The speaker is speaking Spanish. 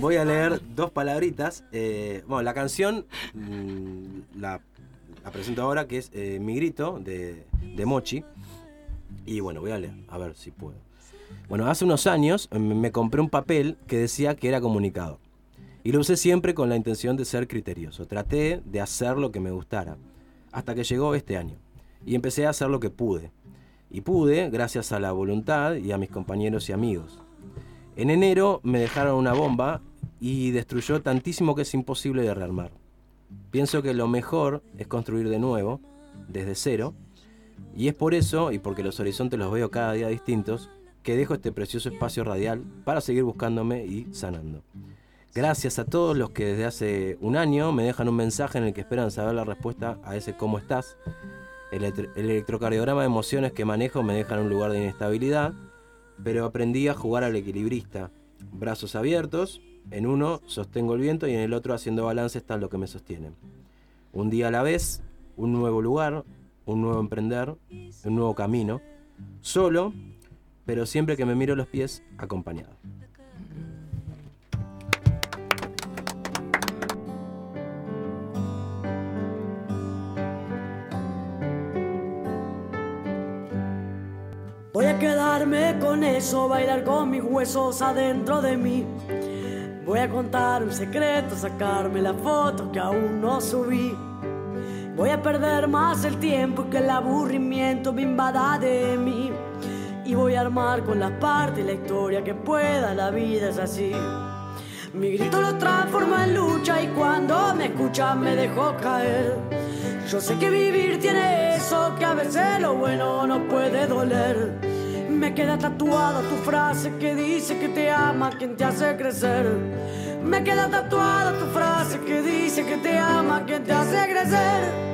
Voy a leer dos palabritas. Eh, bueno, la canción mm, la, la presento ahora, que es eh, Mi Grito de, de Mochi. Y bueno, voy a leer, a ver si puedo. Bueno, hace unos años me me compré un papel que decía que era comunicado. Y lo usé siempre con la intención de ser criterioso. Traté de hacer lo que me gustara. Hasta que llegó este año. Y empecé a hacer lo que pude. Y pude gracias a la voluntad y a mis compañeros y amigos. En enero me dejaron una bomba y destruyó tantísimo que es imposible de rearmar. Pienso que lo mejor es construir de nuevo, desde cero, y es por eso, y porque los horizontes los veo cada día distintos, que dejo este precioso espacio radial para seguir buscándome y sanando. Gracias a todos los que desde hace un año me dejan un mensaje en el que esperan saber la respuesta a ese cómo estás. El, el electrocardiograma de emociones que manejo me deja en un lugar de inestabilidad, pero aprendí a jugar al equilibrista. Brazos abiertos, en uno sostengo el viento y en el otro haciendo balance están lo que me sostienen. Un día a la vez, un nuevo lugar, un nuevo emprender, un nuevo camino. Solo, pero siempre que me miro los pies, acompañado. Voy a quedarme con eso, bailar con mis huesos adentro de mí. Voy a contar un secreto, sacarme la foto que aún no subí. Voy a perder más el tiempo que el aburrimiento me invada de mí. Y voy a armar con las partes la historia que pueda, la vida es así. Mi grito lo transforma cuando me dejo caer. Yo sé que vivir tiene eso, que a veces lo bueno no puede doler. Me queda tatuada tu frase que dice que te ama quien te hace crecer. Me queda tatuada tu frase que dice que te ama quien te hace crecer.